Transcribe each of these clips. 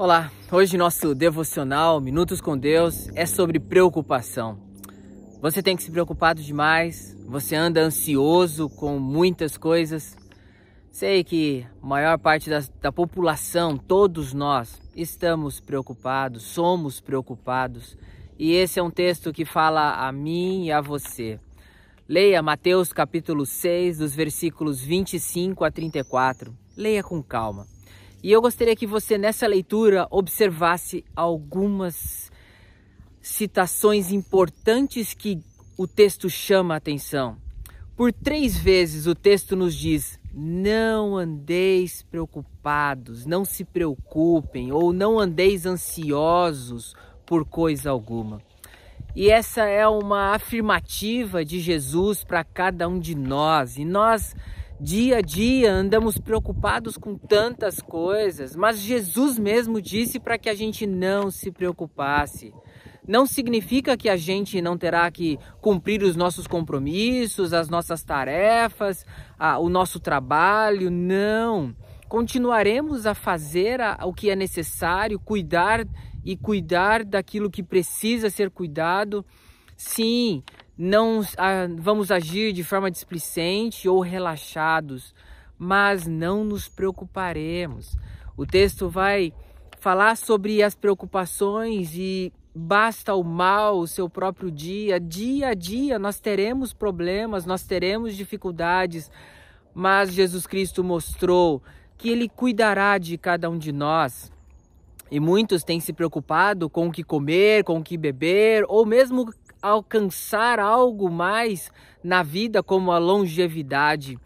Olá, hoje nosso devocional Minutos com Deus é sobre preocupação. Você tem que se preocupado demais, você anda ansioso com muitas coisas. Sei que a maior parte da, da população, todos nós, estamos preocupados, somos preocupados. E esse é um texto que fala a mim e a você. Leia Mateus capítulo 6, dos versículos 25 a 34. Leia com calma. E eu gostaria que você nessa leitura observasse algumas citações importantes que o texto chama a atenção. Por três vezes o texto nos diz: não andeis preocupados, não se preocupem, ou não andeis ansiosos por coisa alguma. E essa é uma afirmativa de Jesus para cada um de nós. E nós Dia a dia andamos preocupados com tantas coisas, mas Jesus mesmo disse para que a gente não se preocupasse. Não significa que a gente não terá que cumprir os nossos compromissos, as nossas tarefas, a, o nosso trabalho, não. Continuaremos a fazer a, o que é necessário, cuidar e cuidar daquilo que precisa ser cuidado. Sim, não ah, vamos agir de forma displicente ou relaxados, mas não nos preocuparemos. O texto vai falar sobre as preocupações e basta o mal, o seu próprio dia, dia a dia nós teremos problemas, nós teremos dificuldades, mas Jesus Cristo mostrou que ele cuidará de cada um de nós. E muitos têm se preocupado com o que comer, com o que beber, ou mesmo alcançar algo mais na vida, como a longevidade,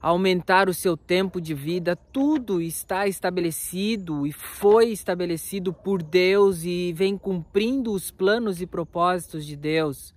aumentar o seu tempo de vida, tudo está estabelecido e foi estabelecido por Deus e vem cumprindo os planos e propósitos de Deus.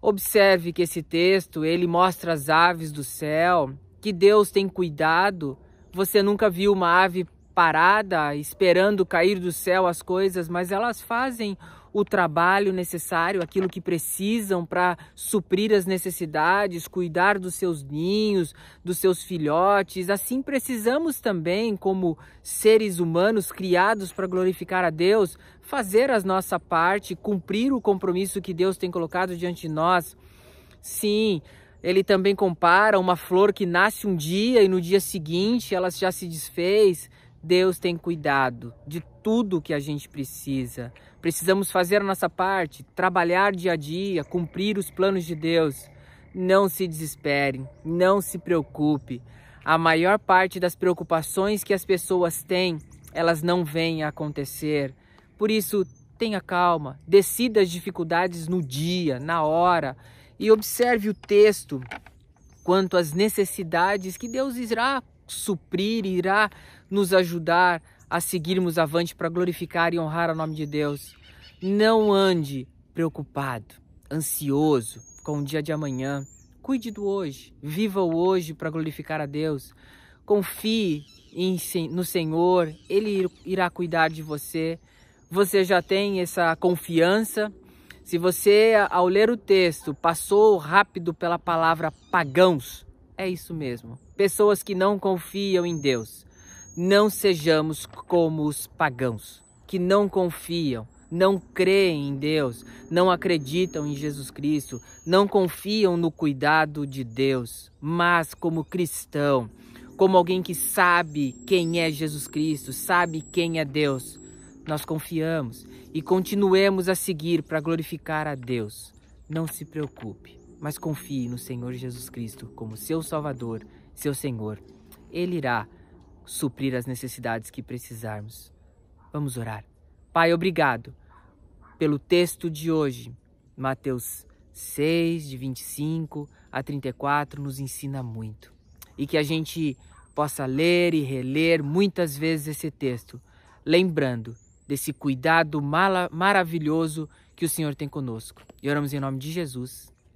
Observe que esse texto, ele mostra as aves do céu, que Deus tem cuidado. Você nunca viu uma ave parada esperando cair do céu as coisas, mas elas fazem o trabalho necessário, aquilo que precisam para suprir as necessidades, cuidar dos seus ninhos, dos seus filhotes. Assim precisamos também, como seres humanos criados para glorificar a Deus, fazer a nossa parte, cumprir o compromisso que Deus tem colocado diante de nós. Sim, ele também compara uma flor que nasce um dia e no dia seguinte ela já se desfez. Deus tem cuidado de tudo que a gente precisa. Precisamos fazer a nossa parte, trabalhar dia a dia, cumprir os planos de Deus. Não se desespere, não se preocupe. A maior parte das preocupações que as pessoas têm, elas não vêm a acontecer. Por isso, tenha calma, decida as dificuldades no dia, na hora e observe o texto quanto às necessidades que Deus irá suprir, irá nos ajudar a seguirmos avante para glorificar e honrar o nome de Deus. Não ande preocupado, ansioso com o dia de amanhã. Cuide do hoje, viva o hoje para glorificar a Deus. Confie em, no Senhor, Ele irá cuidar de você. Você já tem essa confiança. Se você, ao ler o texto, passou rápido pela palavra pagãos, é isso mesmo. Pessoas que não confiam em Deus. Não sejamos como os pagãos, que não confiam, não creem em Deus, não acreditam em Jesus Cristo, não confiam no cuidado de Deus, mas como cristão, como alguém que sabe quem é Jesus Cristo, sabe quem é Deus, nós confiamos e continuemos a seguir para glorificar a Deus. Não se preocupe mas confie no Senhor Jesus Cristo como seu Salvador, seu Senhor. Ele irá suprir as necessidades que precisarmos. Vamos orar. Pai, obrigado pelo texto de hoje. Mateus 6, de 25 a 34, nos ensina muito. E que a gente possa ler e reler muitas vezes esse texto, lembrando desse cuidado maravilhoso que o Senhor tem conosco. E oramos em nome de Jesus.